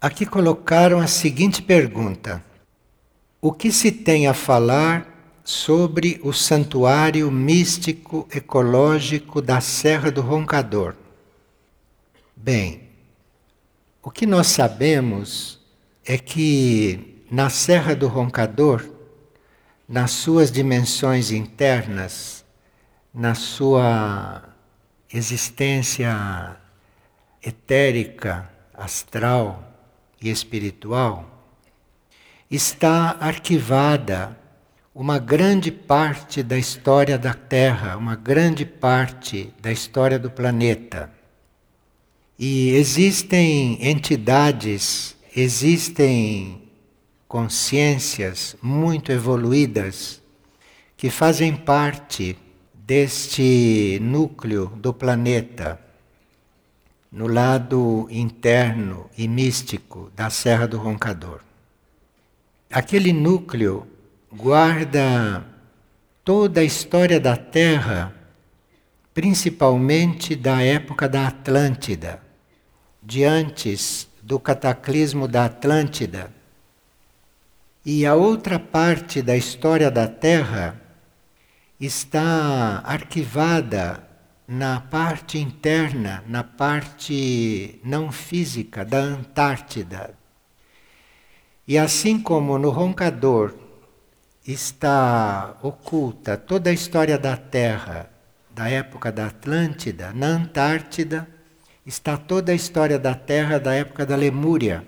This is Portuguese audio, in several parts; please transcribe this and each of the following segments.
Aqui colocaram a seguinte pergunta: O que se tem a falar sobre o santuário místico ecológico da Serra do Roncador? Bem, o que nós sabemos é que na Serra do Roncador, nas suas dimensões internas, na sua existência etérica, astral e espiritual, está arquivada uma grande parte da história da Terra, uma grande parte da história do planeta. E existem entidades, existem consciências muito evoluídas que fazem parte deste núcleo do planeta, no lado interno e místico da Serra do Roncador. Aquele núcleo guarda toda a história da Terra, principalmente da época da Atlântida, de antes do cataclismo da Atlântida. E a outra parte da história da Terra está arquivada na parte interna, na parte não física da Antártida. E assim como no roncador está oculta toda a história da Terra da época da Atlântida, na Antártida está toda a história da Terra da época da Lemúria.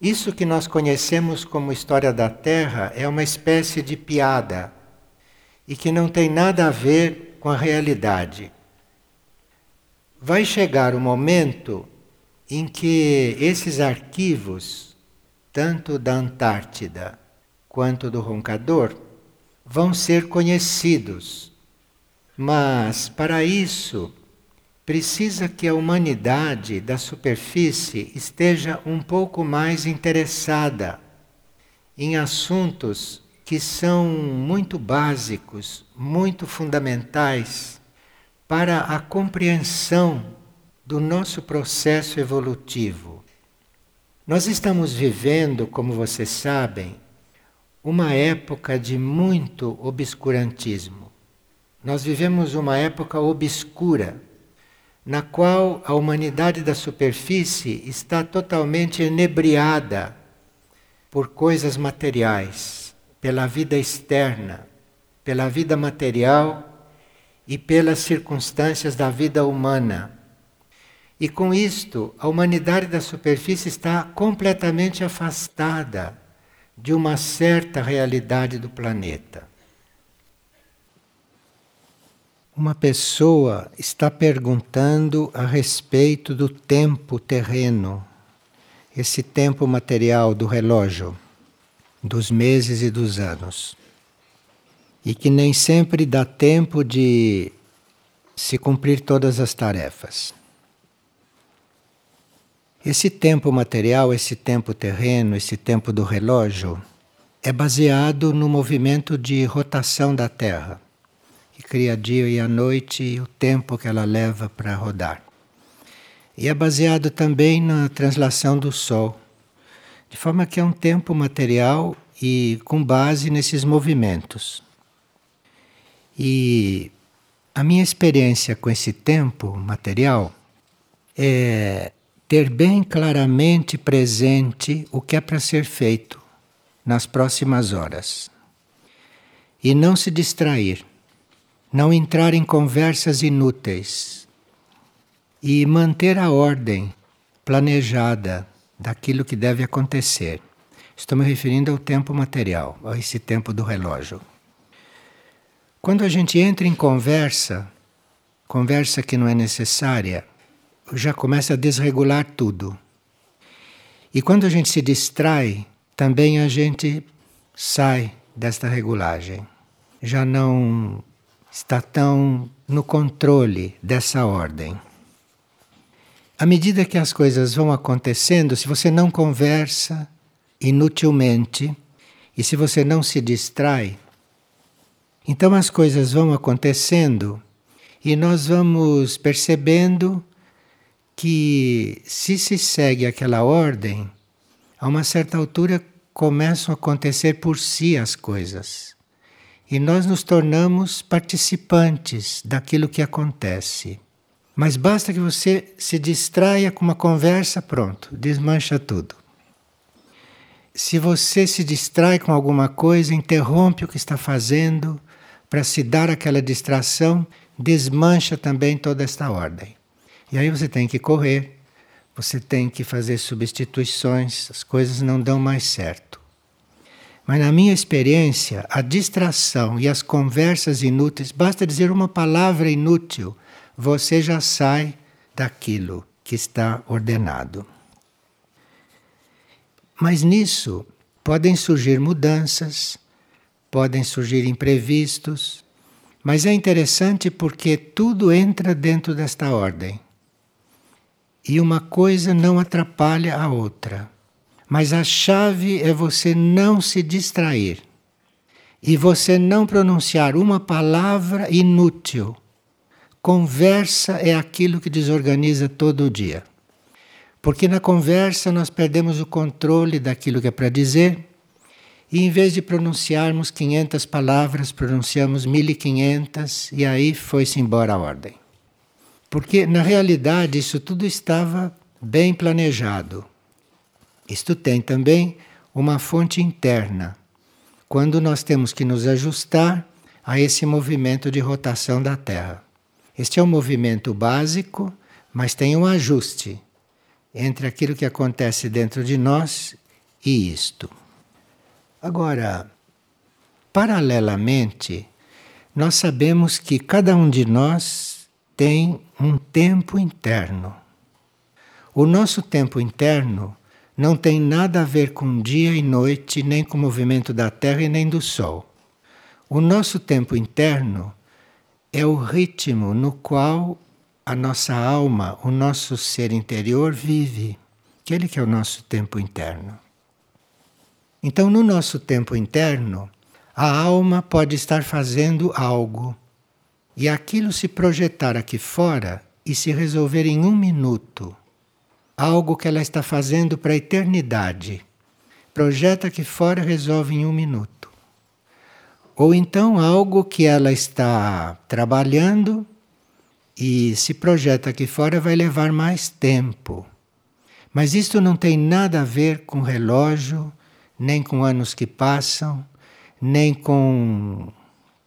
Isso que nós conhecemos como história da Terra é uma espécie de piada e que não tem nada a ver com a realidade. Vai chegar o momento em que esses arquivos, tanto da Antártida quanto do roncador, vão ser conhecidos. Mas, para isso, precisa que a humanidade da superfície esteja um pouco mais interessada em assuntos que são muito básicos, muito fundamentais para a compreensão do nosso processo evolutivo. Nós estamos vivendo, como vocês sabem, uma época de muito obscurantismo. Nós vivemos uma época obscura, na qual a humanidade da superfície está totalmente enebriada por coisas materiais, pela vida externa, pela vida material e pelas circunstâncias da vida humana. E com isto, a humanidade da superfície está completamente afastada de uma certa realidade do planeta. Uma pessoa está perguntando a respeito do tempo terreno, esse tempo material do relógio, dos meses e dos anos. E que nem sempre dá tempo de se cumprir todas as tarefas. Esse tempo material, esse tempo terreno, esse tempo do relógio, é baseado no movimento de rotação da Terra, que cria dia e a noite e o tempo que ela leva para rodar. E é baseado também na translação do Sol, de forma que é um tempo material e com base nesses movimentos. E a minha experiência com esse tempo material é ter bem claramente presente o que é para ser feito nas próximas horas. E não se distrair, não entrar em conversas inúteis e manter a ordem planejada daquilo que deve acontecer. Estou me referindo ao tempo material, a esse tempo do relógio. Quando a gente entra em conversa, conversa que não é necessária, já começa a desregular tudo. E quando a gente se distrai, também a gente sai desta regulagem. Já não está tão no controle dessa ordem. À medida que as coisas vão acontecendo, se você não conversa inutilmente e se você não se distrai, então as coisas vão acontecendo e nós vamos percebendo que se se segue aquela ordem, a uma certa altura começam a acontecer por si as coisas. E nós nos tornamos participantes daquilo que acontece. Mas basta que você se distraia com uma conversa, pronto, desmancha tudo. Se você se distrai com alguma coisa, interrompe o que está fazendo para se dar aquela distração, desmancha também toda esta ordem. E aí você tem que correr, você tem que fazer substituições, as coisas não dão mais certo. Mas na minha experiência, a distração e as conversas inúteis, basta dizer uma palavra inútil você já sai daquilo que está ordenado. Mas nisso podem surgir mudanças, podem surgir imprevistos, mas é interessante porque tudo entra dentro desta ordem. E uma coisa não atrapalha a outra. Mas a chave é você não se distrair e você não pronunciar uma palavra inútil Conversa é aquilo que desorganiza todo o dia. Porque na conversa nós perdemos o controle daquilo que é para dizer e em vez de pronunciarmos 500 palavras, pronunciamos 1500 e aí foi-se embora a ordem. Porque na realidade isso tudo estava bem planejado. Isto tem também uma fonte interna. Quando nós temos que nos ajustar a esse movimento de rotação da Terra. Este é um movimento básico, mas tem um ajuste entre aquilo que acontece dentro de nós e isto. Agora, paralelamente, nós sabemos que cada um de nós tem um tempo interno. O nosso tempo interno não tem nada a ver com dia e noite, nem com o movimento da Terra e nem do Sol. O nosso tempo interno é o ritmo no qual a nossa alma, o nosso ser interior vive, aquele que é o nosso tempo interno. Então, no nosso tempo interno, a alma pode estar fazendo algo e aquilo se projetar aqui fora e se resolver em um minuto. Algo que ela está fazendo para a eternidade. Projeta aqui fora, resolve em um minuto. Ou então algo que ela está trabalhando e se projeta aqui fora vai levar mais tempo. Mas isto não tem nada a ver com relógio, nem com anos que passam, nem com,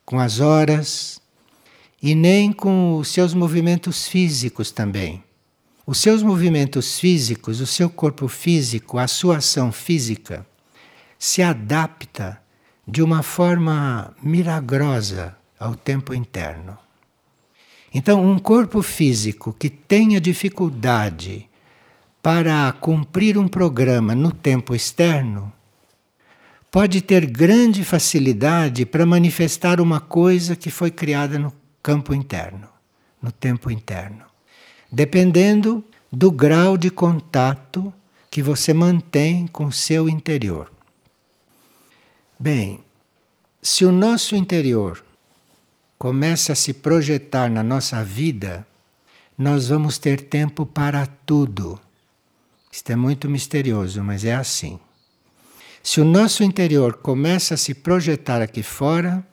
com as horas, e nem com os seus movimentos físicos também. Os seus movimentos físicos, o seu corpo físico, a sua ação física, se adapta de uma forma milagrosa ao tempo interno. Então, um corpo físico que tenha dificuldade para cumprir um programa no tempo externo pode ter grande facilidade para manifestar uma coisa que foi criada no campo interno, no tempo interno, dependendo do grau de contato que você mantém com o seu interior. Bem, se o nosso interior começa a se projetar na nossa vida, nós vamos ter tempo para tudo. Isto é muito misterioso, mas é assim. Se o nosso interior começa a se projetar aqui fora,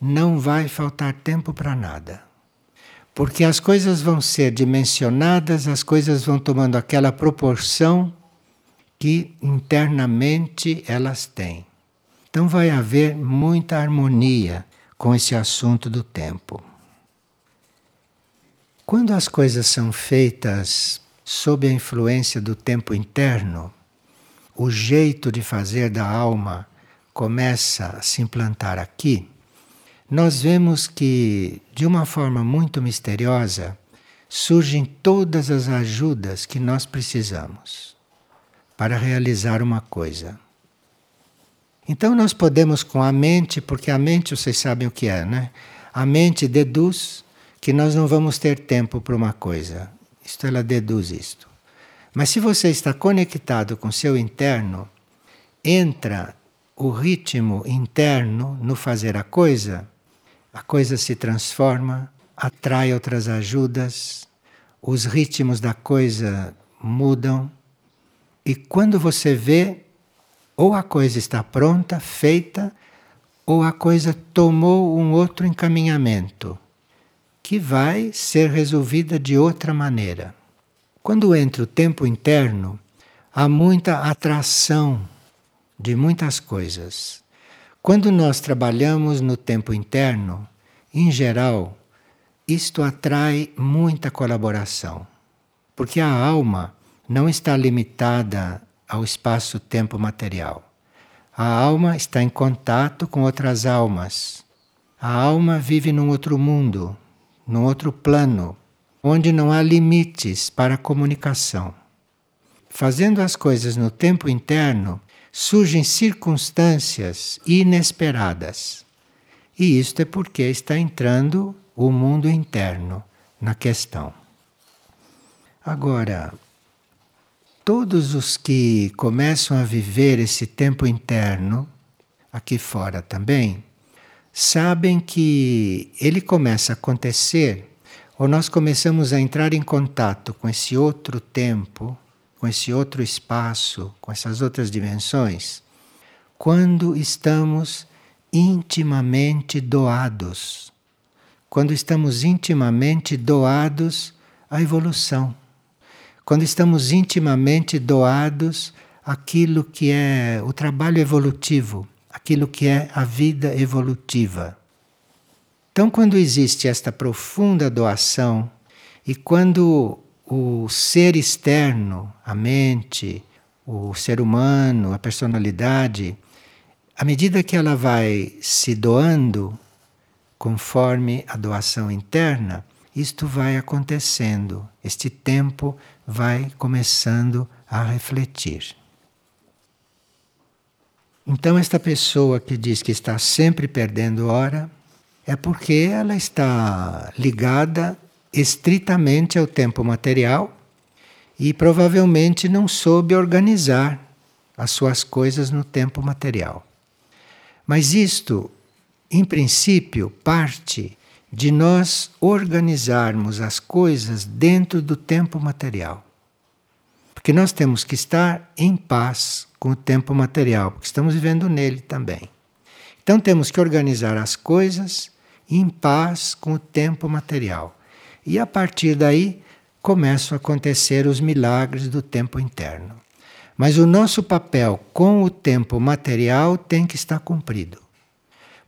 não vai faltar tempo para nada. Porque as coisas vão ser dimensionadas, as coisas vão tomando aquela proporção que internamente elas têm. Então vai haver muita harmonia com esse assunto do tempo. Quando as coisas são feitas sob a influência do tempo interno, o jeito de fazer da alma começa a se implantar aqui, nós vemos que, de uma forma muito misteriosa, surgem todas as ajudas que nós precisamos para realizar uma coisa. Então nós podemos com a mente, porque a mente vocês sabem o que é, né? A mente deduz que nós não vamos ter tempo para uma coisa. Isto ela deduz isto. Mas se você está conectado com seu interno, entra o ritmo interno no fazer a coisa, a coisa se transforma, atrai outras ajudas, os ritmos da coisa mudam, e quando você vê, ou a coisa está pronta, feita, ou a coisa tomou um outro encaminhamento, que vai ser resolvida de outra maneira. Quando entra o tempo interno, há muita atração de muitas coisas. Quando nós trabalhamos no tempo interno, em geral, isto atrai muita colaboração, porque a alma não está limitada ao espaço-tempo material. A alma está em contato com outras almas. A alma vive num outro mundo, num outro plano, onde não há limites para a comunicação. Fazendo as coisas no tempo interno, surgem circunstâncias inesperadas. E isto é porque está entrando o mundo interno na questão. Agora, todos os que começam a viver esse tempo interno, aqui fora também, sabem que ele começa a acontecer, ou nós começamos a entrar em contato com esse outro tempo com esse outro espaço, com essas outras dimensões, quando estamos intimamente doados. Quando estamos intimamente doados à evolução. Quando estamos intimamente doados àquilo que é o trabalho evolutivo, aquilo que é a vida evolutiva. Então, quando existe esta profunda doação e quando o ser externo, a mente, o ser humano, a personalidade, à medida que ela vai se doando, conforme a doação interna, isto vai acontecendo, este tempo vai começando a refletir. Então, esta pessoa que diz que está sempre perdendo hora, é porque ela está ligada estritamente ao tempo material e provavelmente não soube organizar as suas coisas no tempo material. Mas isto, em princípio, parte de nós organizarmos as coisas dentro do tempo material. Porque nós temos que estar em paz com o tempo material, porque estamos vivendo nele também. Então temos que organizar as coisas em paz com o tempo material. E a partir daí começam a acontecer os milagres do tempo interno. Mas o nosso papel com o tempo material tem que estar cumprido.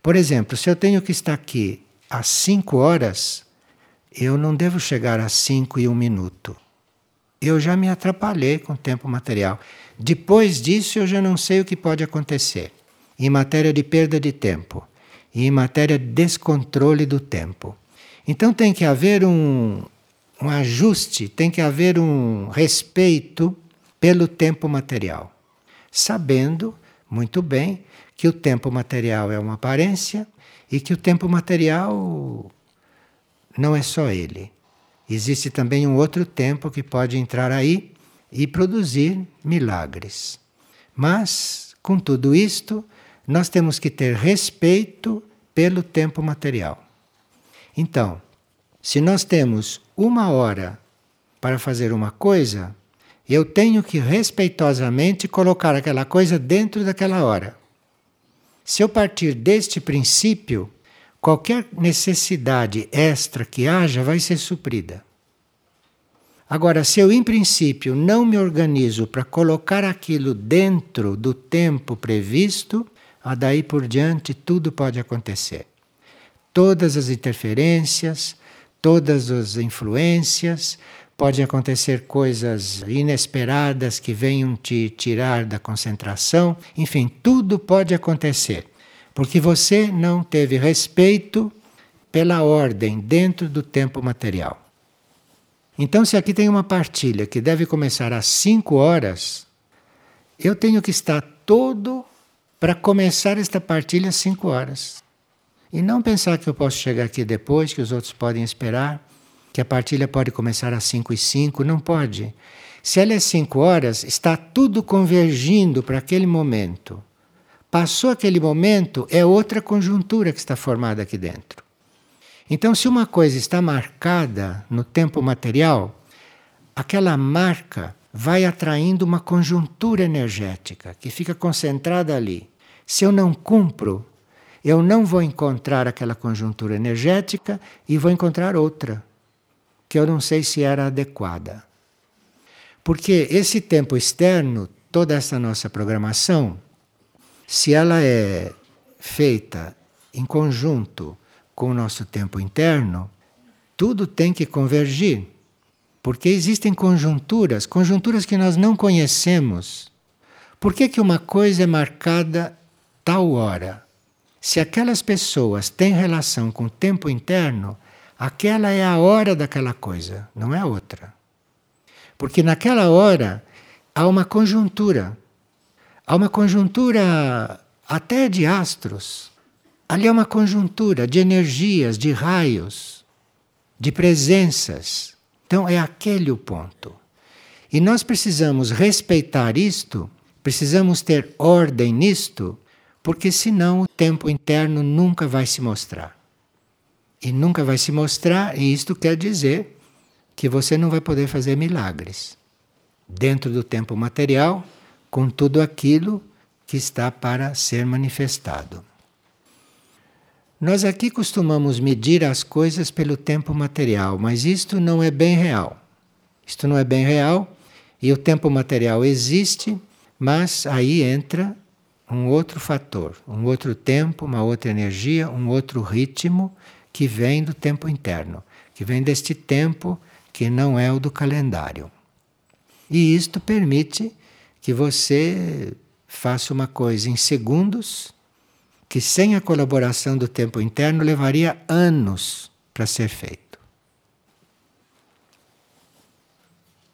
Por exemplo, se eu tenho que estar aqui às 5 horas, eu não devo chegar às 5 e um minuto. Eu já me atrapalhei com o tempo material. Depois disso, eu já não sei o que pode acontecer em matéria de perda de tempo e em matéria de descontrole do tempo. Então tem que haver um, um ajuste, tem que haver um respeito pelo tempo material, sabendo muito bem que o tempo material é uma aparência e que o tempo material não é só ele. Existe também um outro tempo que pode entrar aí e produzir milagres. Mas, com tudo isto, nós temos que ter respeito pelo tempo material. Então, se nós temos uma hora para fazer uma coisa, eu tenho que respeitosamente colocar aquela coisa dentro daquela hora. Se eu partir deste princípio, qualquer necessidade extra que haja vai ser suprida. Agora, se eu, em princípio, não me organizo para colocar aquilo dentro do tempo previsto, a daí por diante tudo pode acontecer todas as interferências, todas as influências, pode acontecer coisas inesperadas que venham te tirar da concentração, enfim, tudo pode acontecer, porque você não teve respeito pela ordem dentro do tempo material. Então, se aqui tem uma partilha que deve começar às 5 horas, eu tenho que estar todo para começar esta partilha às 5 horas. E não pensar que eu posso chegar aqui depois, que os outros podem esperar, que a partilha pode começar às 5 e 5. Não pode. Se ela é 5 horas, está tudo convergindo para aquele momento. Passou aquele momento, é outra conjuntura que está formada aqui dentro. Então, se uma coisa está marcada no tempo material, aquela marca vai atraindo uma conjuntura energética que fica concentrada ali. Se eu não cumpro, eu não vou encontrar aquela conjuntura energética e vou encontrar outra, que eu não sei se era adequada. Porque esse tempo externo, toda essa nossa programação, se ela é feita em conjunto com o nosso tempo interno, tudo tem que convergir. Porque existem conjunturas, conjunturas que nós não conhecemos. Por que, que uma coisa é marcada tal hora? Se aquelas pessoas têm relação com o tempo interno, aquela é a hora daquela coisa, não é outra. Porque naquela hora há uma conjuntura. Há uma conjuntura até de astros. Ali é uma conjuntura de energias, de raios, de presenças. Então é aquele o ponto. E nós precisamos respeitar isto, precisamos ter ordem nisto, porque senão o tempo interno nunca vai se mostrar. E nunca vai se mostrar, e isto quer dizer que você não vai poder fazer milagres dentro do tempo material com tudo aquilo que está para ser manifestado. Nós aqui costumamos medir as coisas pelo tempo material, mas isto não é bem real. Isto não é bem real e o tempo material existe, mas aí entra um outro fator, um outro tempo, uma outra energia, um outro ritmo que vem do tempo interno, que vem deste tempo que não é o do calendário. E isto permite que você faça uma coisa em segundos que sem a colaboração do tempo interno levaria anos para ser feito.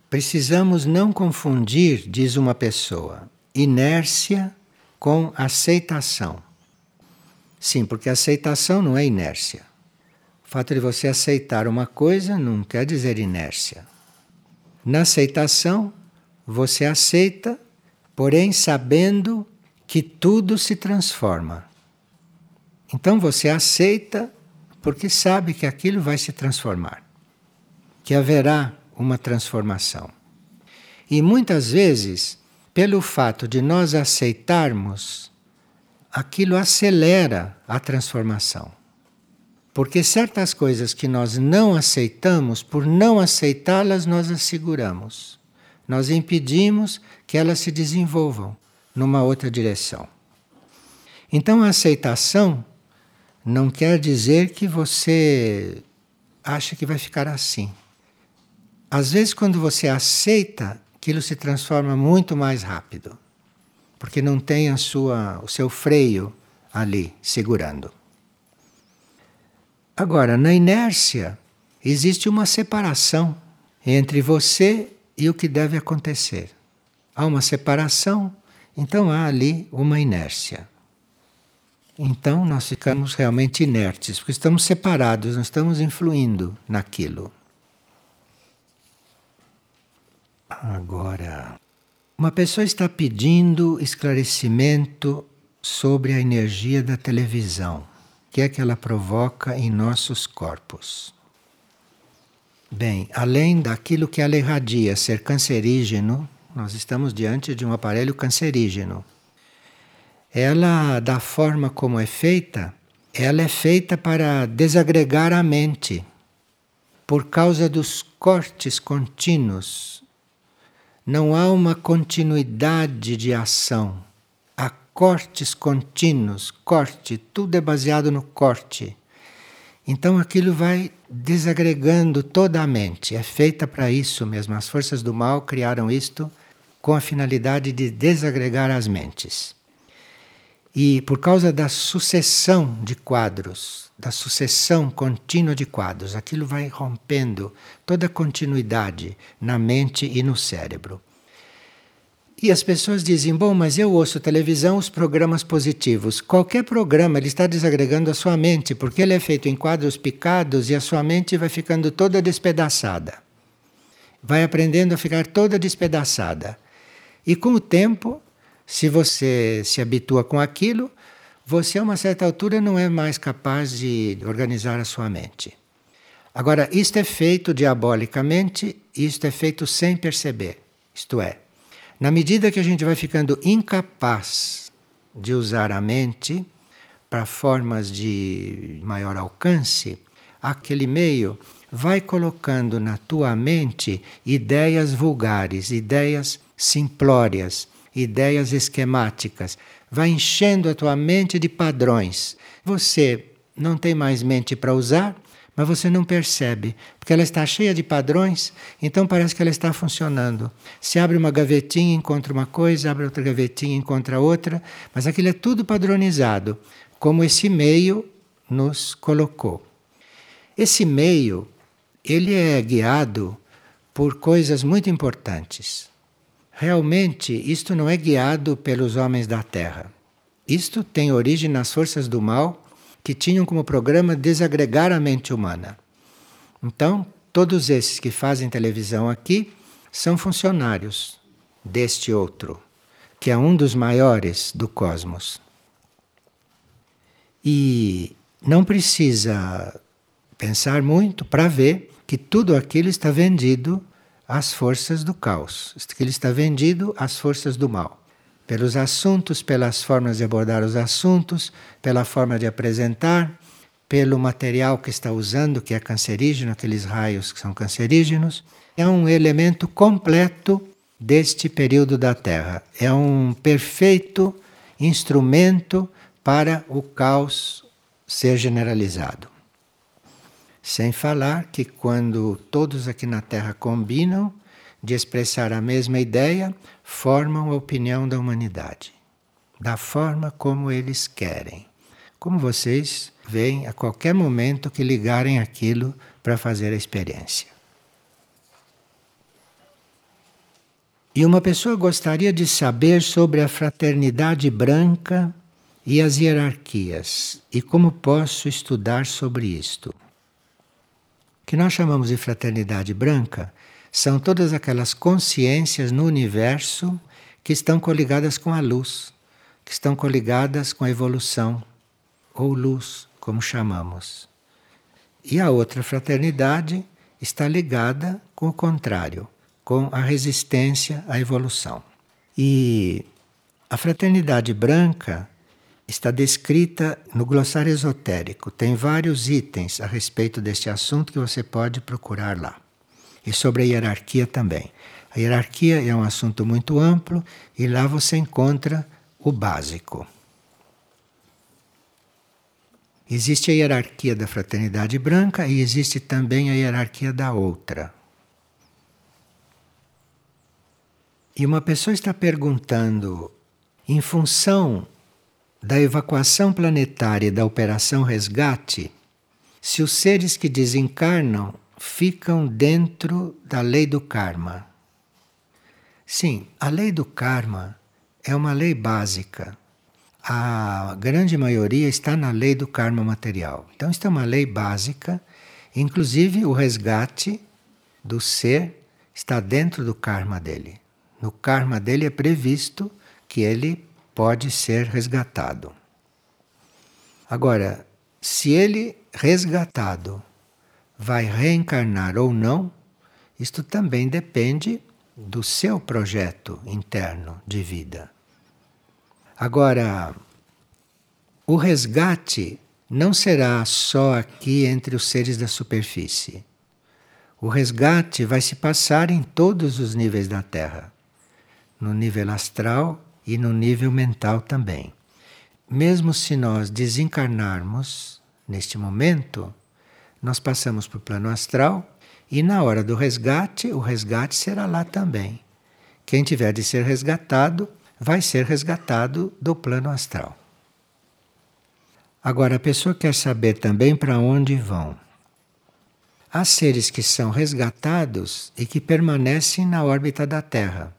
Precisamos não confundir, diz uma pessoa, inércia com aceitação. Sim, porque aceitação não é inércia. O fato de você aceitar uma coisa não quer dizer inércia. Na aceitação, você aceita, porém sabendo que tudo se transforma. Então você aceita porque sabe que aquilo vai se transformar, que haverá uma transformação. E muitas vezes, pelo fato de nós aceitarmos, aquilo acelera a transformação. Porque certas coisas que nós não aceitamos, por não aceitá-las, nós as seguramos. Nós impedimos que elas se desenvolvam numa outra direção. Então a aceitação não quer dizer que você acha que vai ficar assim. Às vezes, quando você aceita, aquilo se transforma muito mais rápido, porque não tem a sua, o seu freio ali segurando. Agora, na inércia, existe uma separação entre você e o que deve acontecer. Há uma separação, então há ali uma inércia. Então nós ficamos realmente inertes, porque estamos separados, não estamos influindo naquilo. Agora, uma pessoa está pedindo esclarecimento sobre a energia da televisão que é que ela provoca em nossos corpos. Bem, além daquilo que ela irradia ser cancerígeno, nós estamos diante de um aparelho cancerígeno. Ela, da forma como é feita, ela é feita para desagregar a mente por causa dos cortes contínuos. Não há uma continuidade de ação cortes contínuos, corte, tudo é baseado no corte. Então aquilo vai desagregando toda a mente. É feita para isso mesmo. As forças do mal criaram isto com a finalidade de desagregar as mentes. E por causa da sucessão de quadros, da sucessão contínua de quadros, aquilo vai rompendo toda a continuidade na mente e no cérebro. E as pessoas dizem: bom, mas eu ouço televisão, os programas positivos. Qualquer programa ele está desagregando a sua mente, porque ele é feito em quadros picados e a sua mente vai ficando toda despedaçada. Vai aprendendo a ficar toda despedaçada. E com o tempo, se você se habitua com aquilo, você a uma certa altura não é mais capaz de organizar a sua mente. Agora, isto é feito diabolicamente, isto é feito sem perceber. Isto é, na medida que a gente vai ficando incapaz de usar a mente para formas de maior alcance, aquele meio vai colocando na tua mente ideias vulgares, ideias simplórias, ideias esquemáticas, vai enchendo a tua mente de padrões. Você não tem mais mente para usar, mas você não percebe, porque ela está cheia de padrões, então parece que ela está funcionando. Se abre uma gavetinha, encontra uma coisa, abre outra gavetinha, encontra outra, mas aquilo é tudo padronizado, como esse meio nos colocou. Esse meio, ele é guiado por coisas muito importantes. Realmente, isto não é guiado pelos homens da Terra. Isto tem origem nas forças do mal que tinham como programa desagregar a mente humana. Então, todos esses que fazem televisão aqui são funcionários deste outro, que é um dos maiores do cosmos. E não precisa pensar muito para ver que tudo aquilo está vendido às forças do caos, que ele está vendido às forças do mal pelos assuntos, pelas formas de abordar os assuntos, pela forma de apresentar, pelo material que está usando, que é cancerígeno, aqueles raios que são cancerígenos. É um elemento completo deste período da Terra. É um perfeito instrumento para o caos ser generalizado. Sem falar que quando todos aqui na Terra combinam, de expressar a mesma ideia, formam a opinião da humanidade, da forma como eles querem. Como vocês veem a qualquer momento que ligarem aquilo para fazer a experiência. E uma pessoa gostaria de saber sobre a fraternidade branca e as hierarquias e como posso estudar sobre isto. O que nós chamamos de fraternidade branca são todas aquelas consciências no universo que estão coligadas com a luz, que estão coligadas com a evolução, ou luz, como chamamos. E a outra fraternidade está ligada com o contrário, com a resistência à evolução. E a fraternidade branca está descrita no glossário esotérico. Tem vários itens a respeito deste assunto que você pode procurar lá e sobre a hierarquia também. A hierarquia é um assunto muito amplo e lá você encontra o básico. Existe a hierarquia da fraternidade branca e existe também a hierarquia da outra. E uma pessoa está perguntando, em função da evacuação planetária da operação resgate, se os seres que desencarnam ficam dentro da lei do karma. Sim, a lei do karma é uma lei básica. A grande maioria está na lei do karma material. Então, isso é uma lei básica, inclusive o resgate do ser está dentro do karma dele. No karma dele é previsto que ele pode ser resgatado. Agora, se ele resgatado vai reencarnar ou não, isto também depende do seu projeto interno de vida. Agora, o resgate não será só aqui entre os seres da superfície. O resgate vai se passar em todos os níveis da Terra, no nível astral e no nível mental também. Mesmo se nós desencarnarmos neste momento, nós passamos para o plano astral e na hora do resgate, o resgate será lá também. Quem tiver de ser resgatado, vai ser resgatado do plano astral. Agora, a pessoa quer saber também para onde vão. Há seres que são resgatados e que permanecem na órbita da Terra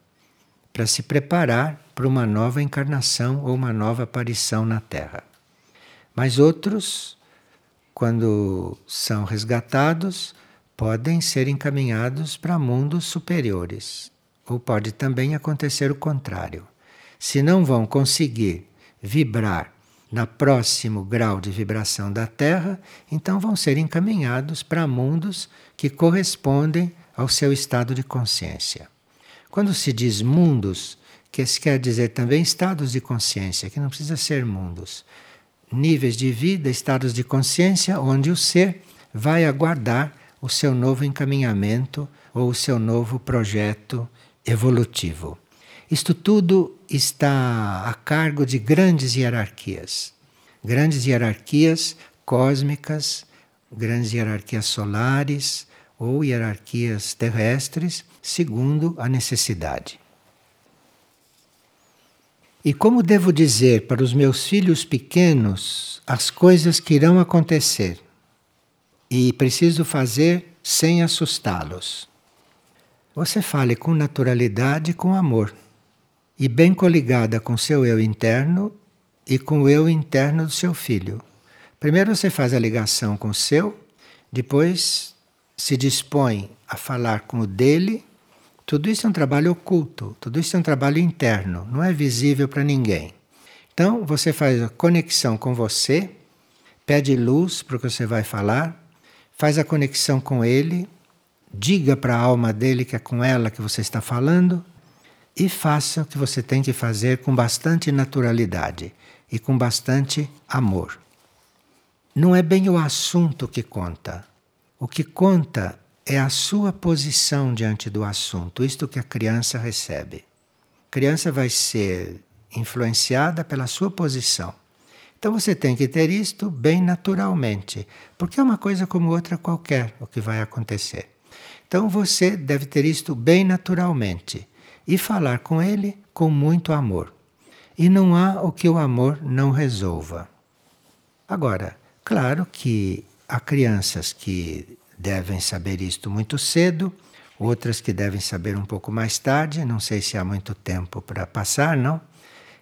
para se preparar para uma nova encarnação ou uma nova aparição na Terra. Mas outros quando são resgatados, podem ser encaminhados para mundos superiores. Ou pode também acontecer o contrário. Se não vão conseguir vibrar na próximo grau de vibração da Terra, então vão ser encaminhados para mundos que correspondem ao seu estado de consciência. Quando se diz mundos, que quer dizer também estados de consciência, que não precisa ser mundos. Níveis de vida, estados de consciência, onde o ser vai aguardar o seu novo encaminhamento ou o seu novo projeto evolutivo. Isto tudo está a cargo de grandes hierarquias. Grandes hierarquias cósmicas, grandes hierarquias solares ou hierarquias terrestres, segundo a necessidade. E como devo dizer para os meus filhos pequenos as coisas que irão acontecer? E preciso fazer sem assustá-los. Você fale com naturalidade e com amor e bem coligada com seu eu interno e com o eu interno do seu filho. Primeiro você faz a ligação com o seu, depois se dispõe a falar com o dele. Tudo isso é um trabalho oculto, tudo isso é um trabalho interno, não é visível para ninguém. Então você faz a conexão com você, pede luz para o que você vai falar, faz a conexão com ele, diga para a alma dele que é com ela que você está falando, e faça o que você tem que fazer com bastante naturalidade e com bastante amor. Não é bem o assunto que conta. O que conta é a sua posição diante do assunto, isto que a criança recebe. A criança vai ser influenciada pela sua posição. Então você tem que ter isto bem naturalmente, porque é uma coisa como outra qualquer o que vai acontecer. Então você deve ter isto bem naturalmente e falar com ele com muito amor. E não há o que o amor não resolva. Agora, claro que há crianças que devem saber isto muito cedo, outras que devem saber um pouco mais tarde, não sei se há muito tempo para passar, não?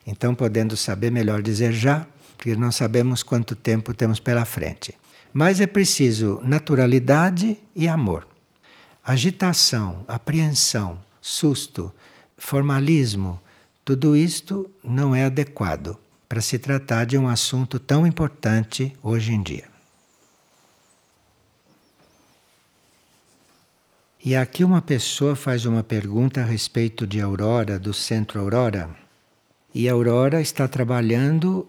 Então, podendo saber, melhor dizer já, porque não sabemos quanto tempo temos pela frente. Mas é preciso naturalidade e amor. Agitação, apreensão, susto, formalismo, tudo isto não é adequado para se tratar de um assunto tão importante hoje em dia. E aqui uma pessoa faz uma pergunta a respeito de Aurora, do Centro Aurora. E Aurora está trabalhando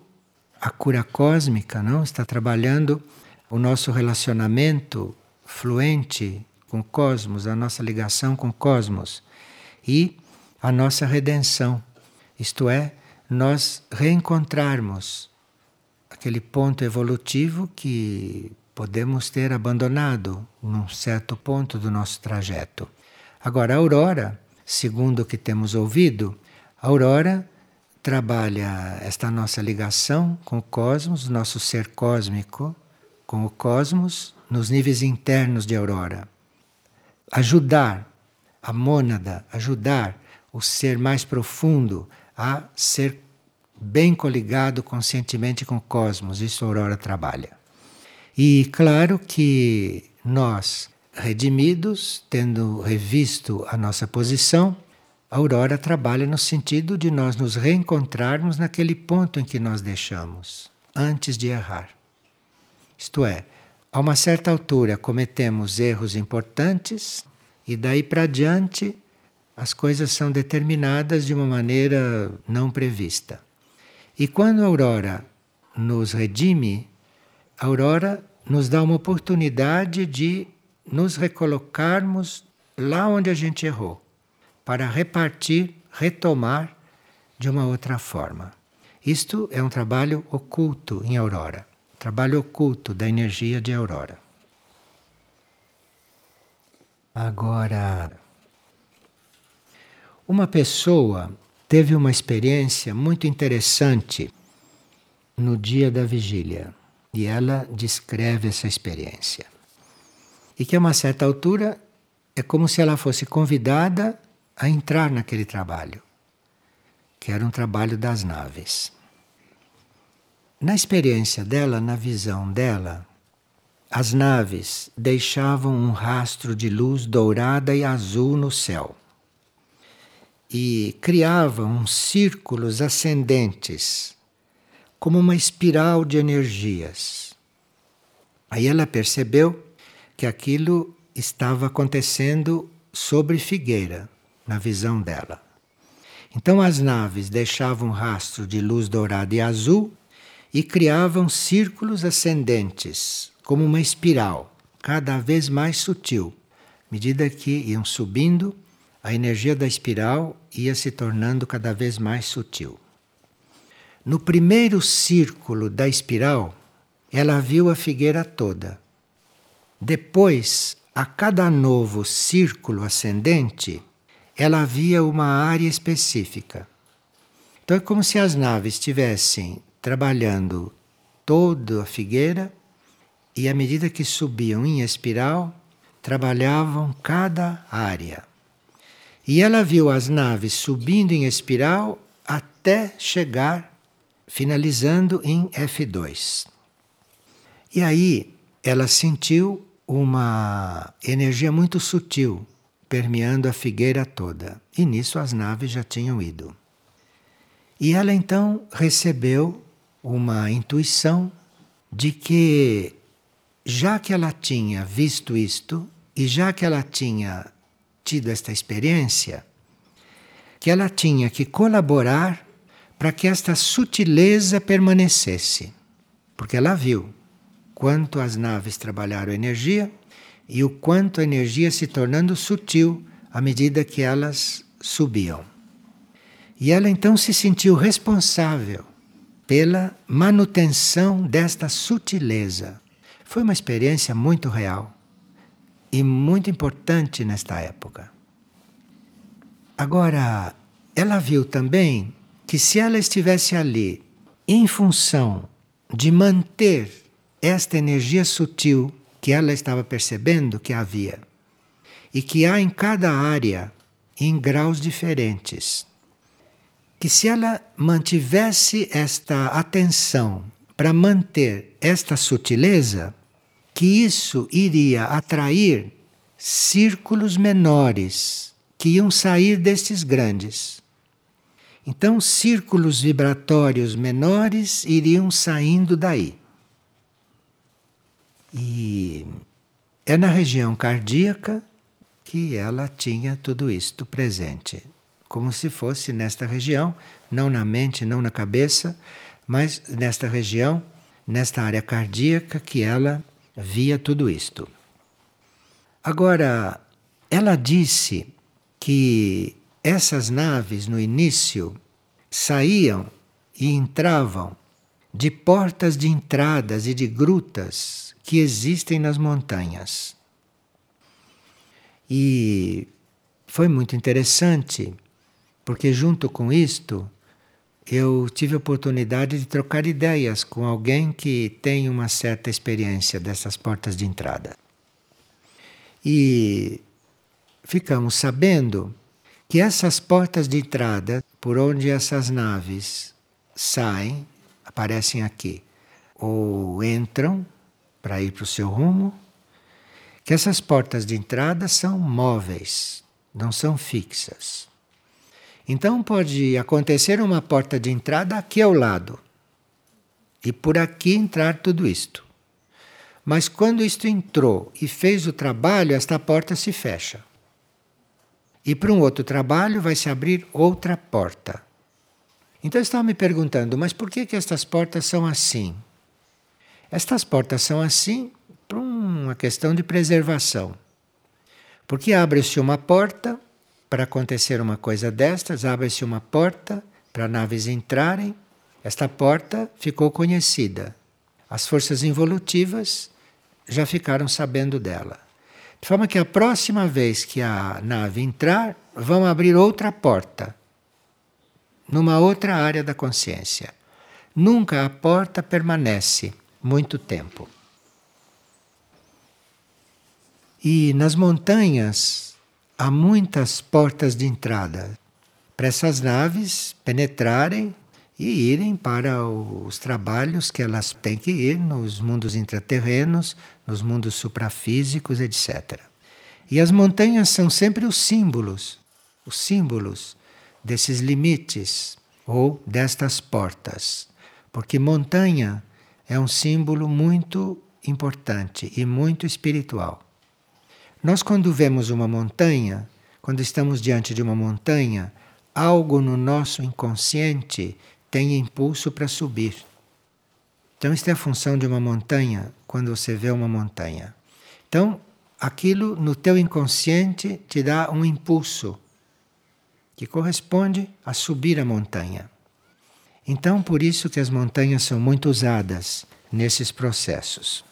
a cura cósmica, não? Está trabalhando o nosso relacionamento fluente com o cosmos, a nossa ligação com o cosmos. E a nossa redenção, isto é, nós reencontrarmos aquele ponto evolutivo que podemos ter abandonado num certo ponto do nosso trajeto. Agora, a aurora, segundo o que temos ouvido, a aurora trabalha esta nossa ligação com o cosmos, nosso ser cósmico com o cosmos, nos níveis internos de aurora. Ajudar a mônada, ajudar o ser mais profundo a ser bem coligado conscientemente com o cosmos. Isso a Aurora trabalha. E claro que nós, redimidos, tendo revisto a nossa posição, a Aurora trabalha no sentido de nós nos reencontrarmos naquele ponto em que nós deixamos, antes de errar. Isto é, a uma certa altura cometemos erros importantes e daí para diante as coisas são determinadas de uma maneira não prevista. E quando a aurora nos redime, a aurora nos dá uma oportunidade de nos recolocarmos lá onde a gente errou, para repartir, retomar de uma outra forma. Isto é um trabalho oculto em aurora, trabalho oculto da energia de aurora. Agora, uma pessoa teve uma experiência muito interessante no dia da vigília e ela descreve essa experiência. E que a uma certa altura é como se ela fosse convidada a entrar naquele trabalho, que era um trabalho das naves. Na experiência dela, na visão dela, as naves deixavam um rastro de luz dourada e azul no céu e criavam círculos ascendentes, como uma espiral de energias. Aí ela percebeu que aquilo estava acontecendo sobre Figueira, na visão dela. Então as naves deixavam rastro de luz dourada e azul e criavam círculos ascendentes, como uma espiral, cada vez mais sutil. À medida que iam subindo, a energia da espiral ia se tornando cada vez mais sutil. No primeiro círculo da espiral, ela viu a figueira toda. Depois, a cada novo círculo ascendente, ela via uma área específica. Então é como se as naves estivessem trabalhando toda a figueira e à medida que subiam em espiral, trabalhavam cada área. E ela viu as naves subindo em espiral até chegar, finalizando em F2. E aí ela sentiu uma energia muito sutil permeando a figueira toda. E nisso as naves já tinham ido. E ela então recebeu uma intuição de que, já que ela tinha visto isto, e já que ela tinha tido esta experiência, que ela tinha que colaborar para que esta sutileza permanecesse. Porque ela viu quanto as naves trabalharam energia e o quanto a energia se tornando sutil à medida que elas subiam. E ela então se sentiu responsável pela manutenção desta sutileza. Foi uma experiência muito real e muito importante nesta época. Agora, ela viu também que se ela estivesse ali em função de manter esta energia sutil que ela estava percebendo que havia e que há em cada área em graus diferentes. Que se ela mantivesse esta atenção para manter esta sutileza, que isso iria atrair círculos menores que iam sair destes grandes. Então, círculos vibratórios menores iriam saindo daí. E é na região cardíaca que ela tinha tudo isto presente, como se fosse nesta região, não na mente, não na cabeça, mas nesta região, nesta área cardíaca que ela via tudo isto. Agora, ela disse que essas naves no início saíam e entravam de portas de entradas e de grutas que existem nas montanhas. E foi muito interessante, porque junto com isto eu tive a oportunidade de trocar ideias com alguém que tem uma certa experiência dessas portas de entrada. E ficamos sabendo que essas portas de entrada, por onde essas naves saem, aparecem aqui, ou entram para ir para o seu rumo, que essas portas de entrada são móveis, não são fixas. Então pode acontecer uma porta de entrada aqui ao lado e por aqui entrar tudo isto. Mas quando isto entrou e fez o trabalho, esta porta se fecha. E para um outro trabalho vai se abrir outra porta. Então eu estava me perguntando, mas por que, que estas portas são assim? Estas portas são assim por uma questão de preservação. Porque abre-se uma porta para acontecer uma coisa destas, abre-se uma porta para naves entrarem, esta porta ficou conhecida. As forças involutivas já ficaram sabendo dela. De forma que a próxima vez que a nave entrar, vão abrir outra porta, numa outra área da consciência. Nunca a porta permanece muito tempo. E nas montanhas há muitas portas de entrada para essas naves penetrarem e irem para os trabalhos que elas têm que ir nos mundos intraterrenos, nos mundos suprafísicos, etc. E as montanhas são sempre os símbolos, os símbolos desses limites ou destas portas Porque montanha é um símbolo muito importante e muito espiritual. Nós, quando vemos uma montanha, quando estamos diante de uma montanha, algo no nosso inconsciente tem impulso para subir. Então, isso é a função de uma montanha quando você vê uma montanha. Então, aquilo no teu inconsciente te dá um impulso que corresponde a subir a montanha. Então, por isso que as montanhas são muito usadas nesses processos.